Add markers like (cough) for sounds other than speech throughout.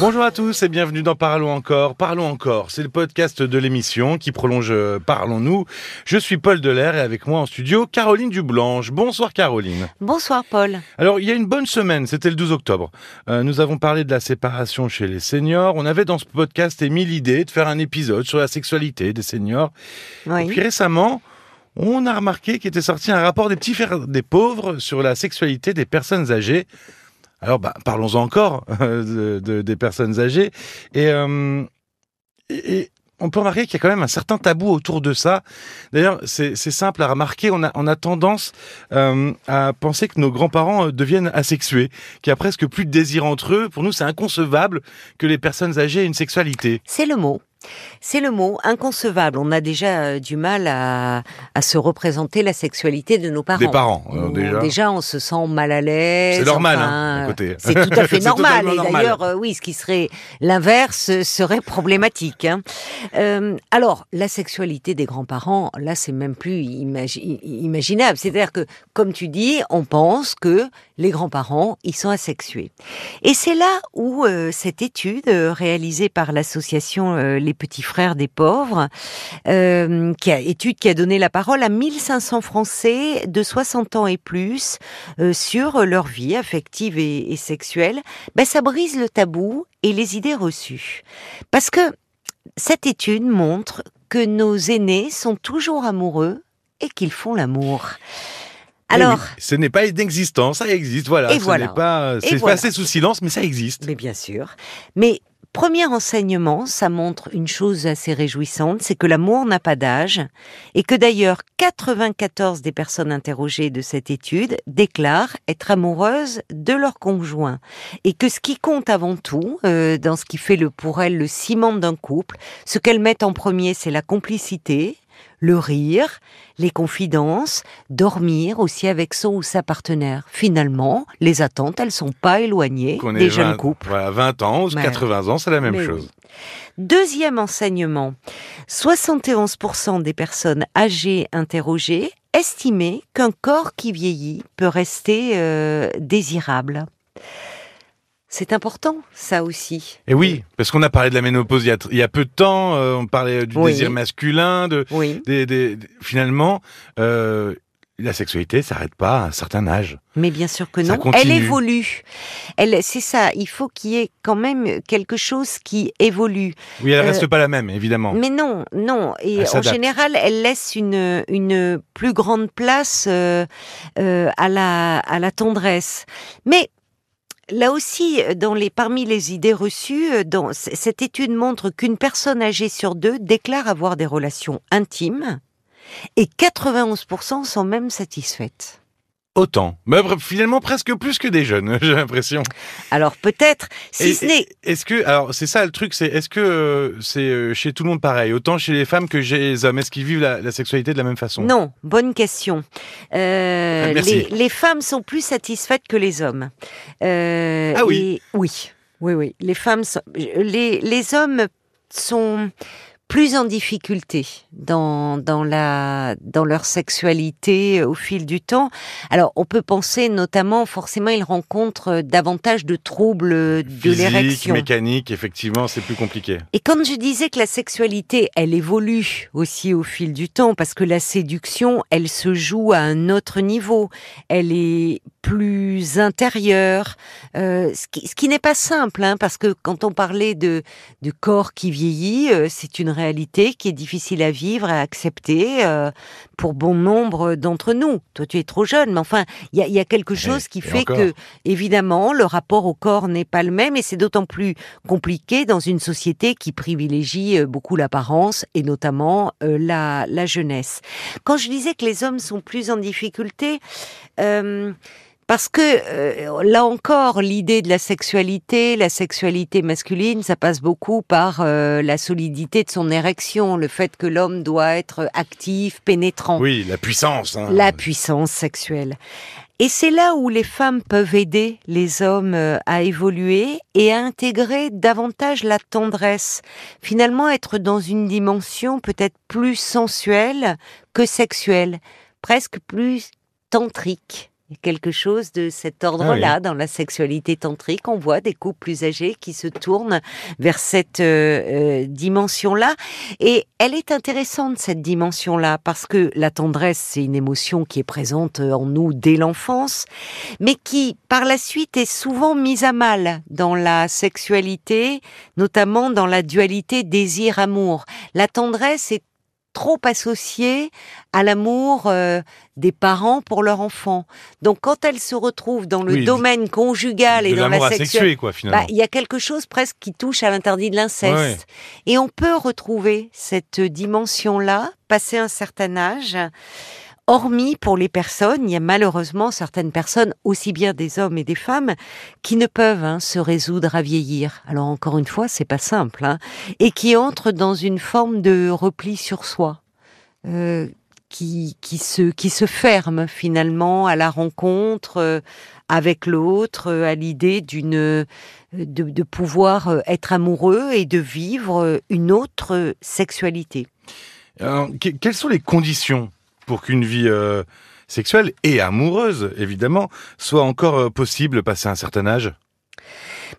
Bonjour à tous et bienvenue dans Parlons encore. Parlons encore, c'est le podcast de l'émission qui prolonge euh, Parlons-nous. Je suis Paul Delair et avec moi en studio Caroline Dublanche. Bonsoir Caroline. Bonsoir Paul. Alors il y a une bonne semaine, c'était le 12 octobre. Euh, nous avons parlé de la séparation chez les seniors. On avait dans ce podcast émis l'idée de faire un épisode sur la sexualité des seniors. Oui. Et puis récemment, on a remarqué qu'il était sorti un rapport des petits frères des pauvres sur la sexualité des personnes âgées. Alors, bah, parlons encore (laughs) de, de- des personnes âgées. Et, euh, et- on peut remarquer qu'il y a quand même un certain tabou autour de ça. D'ailleurs, c'est simple à remarquer. On a, on a tendance euh, à penser que nos grands-parents euh, deviennent asexués, qu'il y a presque plus de désir entre eux. Pour nous, c'est inconcevable que les personnes âgées aient une sexualité. C'est le mot. C'est le mot inconcevable. On a déjà euh, du mal à, à se représenter la sexualité de nos parents. Des parents, euh, On- déjà. on se sent mal à l'aise. C'est normal, enfin, hein, à côté. C'est tout à (laughs) fait normal. Et d'ailleurs, euh, oui, ce qui serait l'inverse euh, serait problématique. hein. Euh, alors, la sexualité des grands-parents, là, c'est même plus imagi- imaginable. C'est-à-dire que, comme tu dis, on pense que les grands-parents, ils sont asexués. Et c'est là où euh, cette étude euh, réalisée par l'association euh, Les Petits Frères des Pauvres, euh, qui a étude qui a donné la parole à 1500 Français de 60 ans et plus euh, sur leur vie affective et, et sexuelle, ben, ça brise le tabou et les idées reçues. Parce que cette étude montre que nos aînés sont toujours amoureux et qu'ils font l'amour. Eh Alors, oui, ce n'est pas inexistant, ça existe, voilà. Et ce voilà. pas, c'est voilà. passé sous silence, mais ça existe. Mais bien sûr. Mais premier enseignement, ça montre une chose assez réjouissante, c'est que l'amour n'a pas d'âge et que d'ailleurs 94 des personnes interrogées de cette étude déclarent être amoureuses de leur conjoint et que ce qui compte avant tout euh, dans ce qui fait le pour elles le ciment d'un couple, ce qu'elles mettent en premier, c'est la complicité, le rire, les confidences, dormir aussi avec son ou sa partenaire. Finalement, les attentes, elles sont pas éloignées Qu'on des ait jeunes 20, couples. Voilà, 20 ans ou Ouais. 80 ans, c'est la même Mais chose. oui. Deuxième enseignement, 71% des personnes âgées interrogées estimaient qu'un corps qui vieillit peut rester euh, désirable. C'est important, ça aussi. Et oui, parce qu'on a parlé de la ménopause il y a, il y a peu de temps, euh, on parlait du Oui. désir masculin, de, Oui, des, des- des- finalement, euh, la sexualité s'arrête pas à un certain âge. mais bien sûr que non. Elle évolue. Elle, c'est ça. Il faut qu'il y ait quand même quelque chose qui évolue. Oui, elle Euh, reste pas la même, évidemment. Mais non, non. Et Elle en général, elle laisse une, une plus grande place euh, euh, à, la, à la tendresse. Mais là aussi, les, parmi les idées reçues, euh, cette étude montre qu'une personne âgée sur deux déclare avoir des relations intimes et 91% sont même satisfaites. Autant. Mais finalement, presque plus que des jeunes, (laughs) j'ai l'impression. Alors peut-être, si Et- ce n'est... Est-ce que, alors c'est ça le truc, c'est est-ce que euh, c'est euh, chez tout le monde pareil, autant chez les femmes que chez les hommes, est-ce qu'ils vivent la, la sexualité de la même façon? Non, bonne question. Euh, Ah, merci. les, les femmes sont plus satisfaites que les hommes. Euh, Ah oui. et- Oui, oui, oui. Les femmes, sont- les, les hommes sont plus en difficulté dans, dans, la, dans leur sexualité au fil du temps. Alors, on peut penser notamment, forcément, ils rencontrent davantage de troubles de l'érection. mécanique, effectivement, c'est plus compliqué. Et quand je disais que la sexualité, elle évolue aussi au fil du temps, parce que la séduction, elle se joue à un autre niveau, elle est plus intérieure, euh, ce qui, ce qui n'est pas simple, hein, parce que quand on parlait de, de corps qui vieillit, euh, c'est une réalité qui est difficile à vivre, à accepter euh, pour bon nombre d'entre nous. Toi, tu es trop jeune, mais enfin, il y a, il y a quelque chose qui et fait encore. que, évidemment, le rapport au corps n'est pas le même, et c'est d'autant plus compliqué dans une société qui privilégie euh, beaucoup l'apparence et notamment la, la jeunesse. Quand je disais que les hommes sont plus en difficulté, parce que euh, là encore, l'idée de la sexualité, la sexualité masculine, ça passe beaucoup par euh, la solidité de son érection, le fait que l'homme doit être actif, pénétrant Oui, la puissance. hein. la puissance sexuelle. Et c'est là où les femmes peuvent aider les hommes euh, à évoluer et à intégrer davantage la tendresse. Finalement, être dans une dimension peut-être plus sensuelle que sexuelle, presque plus tantrique. Il y a quelque chose de cet ordre-là dans la sexualité tantrique. On voit des couples plus âgés qui se tournent vers cette euh, euh, dimension-là. Et elle est intéressante, cette dimension-là, parce que la tendresse, c'est une émotion qui est présente en nous dès l'enfance, mais qui, par la suite, est souvent mise à mal dans la sexualité, notamment dans la dualité désir-amour. La tendresse est trop associée à l'amour euh, des parents pour leur enfant. Donc quand elle se retrouve dans le domaine conjugal et dans la finalement. Bah, il y a quelque chose presque qui touche à l'interdit de l'inceste. Et on peut retrouver cette dimension-là, passé un certain âge, hormis pour les personnes, il y a malheureusement certaines personnes, aussi bien des hommes et des femmes, qui ne peuvent hein, se résoudre à vieillir. Alors encore une fois, c'est pas simple, hein, et qui entrent dans une forme de repli sur soi. Euh, qui, qui, se, qui se ferme finalement à la rencontre euh, avec l'autre, euh, à l'idée d'une de, pouvoir être amoureux et de vivre une autre sexualité. Quelles sont les conditions pour qu'une vie euh, sexuelle et amoureuse, évidemment, soit encore euh, possible passé un certain âge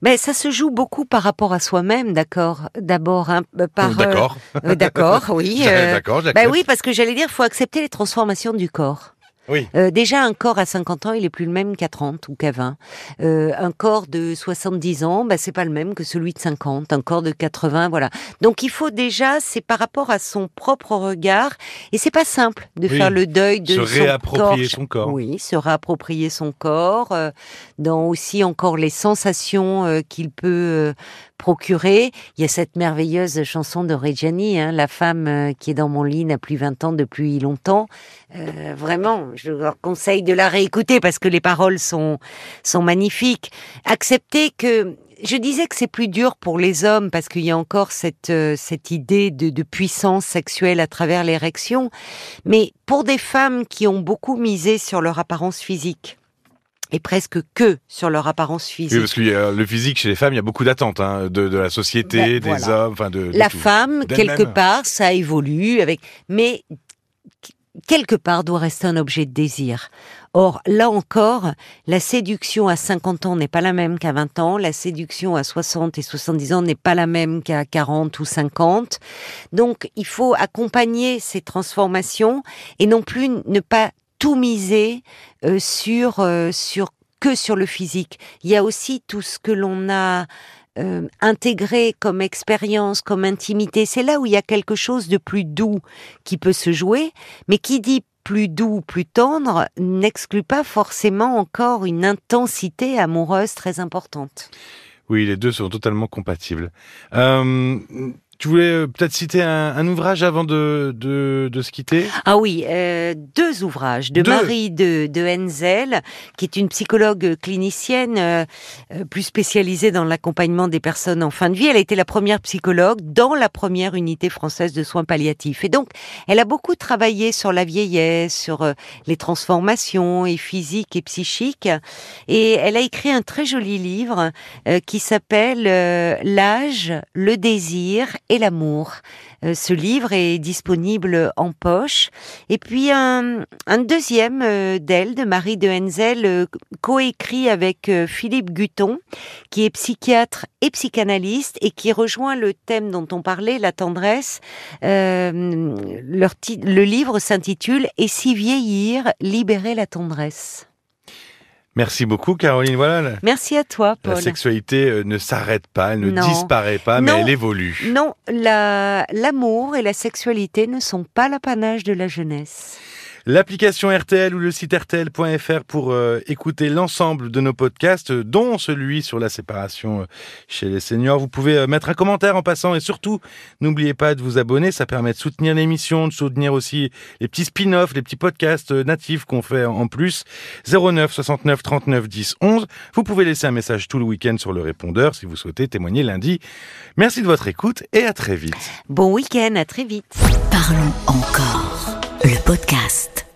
mais ça se joue beaucoup par rapport à soi-même, d'accord. D'abord, hein, par. D'accord. Euh, d'accord, oui. (laughs) d'accord, Ben oui, parce que j'allais dire, faut accepter les transformations du corps. Oui. Euh, déjà, un corps à 50 ans, il est plus le même qu'à 30 ou qu'à 20. Euh, un corps de 70 ans, bah, c'est pas le même que celui de 50. Un corps de 80, voilà. Donc, il faut déjà, c'est par rapport à son propre regard, et c'est pas simple de faire le deuil de se son réapproprier son corps. Oui, se réapproprier son corps, euh, dans aussi encore les sensations euh, qu'il peut euh, procurer. Il y a cette merveilleuse chanson de Reggiani, hein, la femme euh, qui est dans mon lit n'a plus 20 ans depuis longtemps. Euh, vraiment, je leur conseille de la réécouter parce que les paroles sont sont magnifiques. Accepter que je disais que c'est plus dur pour les hommes parce qu'il y a encore cette euh, cette idée de, de puissance sexuelle à travers l'érection, mais pour des femmes qui ont beaucoup misé sur leur apparence physique, et presque que sur leur apparence physique. Oui, parce que le physique chez les femmes, il y a beaucoup d'attentes hein, de, de, la société, ben, des hommes, enfin de, la femme quelque part, ça évolue avec, mais quelque part doit rester un objet de désir. Or, là encore, la séduction à 50 ans n'est pas la même qu'à 20 ans, la séduction à 60 et 70 ans n'est pas la même qu'à 40 ou 50. Donc, il faut accompagner ces transformations et non plus ne pas tout miser euh, sur euh, sur que sur le physique. Il y a aussi tout ce que l'on a euh, intégré comme expérience, comme intimité. C'est là où il y a quelque chose de plus doux qui peut se jouer, mais qui dit plus doux, plus tendre, n'exclut pas forcément encore une intensité amoureuse très importante. Oui, les deux sont totalement compatibles. Euh, tu voulais euh, peut-être citer un, un, ouvrage avant de, de, de, se quitter? Ah oui, euh, deux ouvrages de Marie de, de Henzel, qui est une psychologue clinicienne euh, euh, plus spécialisée dans l'accompagnement des personnes en fin de vie. Elle a été la première psychologue dans la première unité française de soins palliatifs. Et donc, elle a beaucoup travaillé sur la vieillesse, sur euh, les transformations et physiques et psychiques. Et elle a écrit un très joli livre qui s'appelle L'âge, le désir et l'amour. Euh, ce livre est disponible en poche. Et puis un, deuxième euh, d'elle, de Marie de Henzel, euh, coécrit avec Philippe Guton, qui est psychiatre et psychanalyste et qui rejoint le thème dont on parlait, la tendresse. le livre s'intitule Et si vieillir, libérer la tendresse? Merci beaucoup, Caroline. Voilà. Merci à toi, Paul. La sexualité euh, ne s'arrête pas, elle ne disparaît pas, mais elle évolue. Non, l'amour et la sexualité ne sont pas l'apanage de la jeunesse. L'application RTL ou le site rtl.fr pour euh, écouter l'ensemble de nos podcasts, dont celui sur la séparation euh, chez les seniors. Vous pouvez euh, mettre un commentaire en passant et surtout, n'oubliez pas de vous abonner. Ça permet de soutenir l'émission, de soutenir aussi les petits spin-offs, les petits podcasts natifs qu'on fait en plus. 09 69 39 10 11. Vous pouvez laisser un message tout le week-end sur le répondeur si vous souhaitez témoigner lundi. Merci de votre écoute et à très vite. Bon week-end, à très vite. Parlons encore le podcast.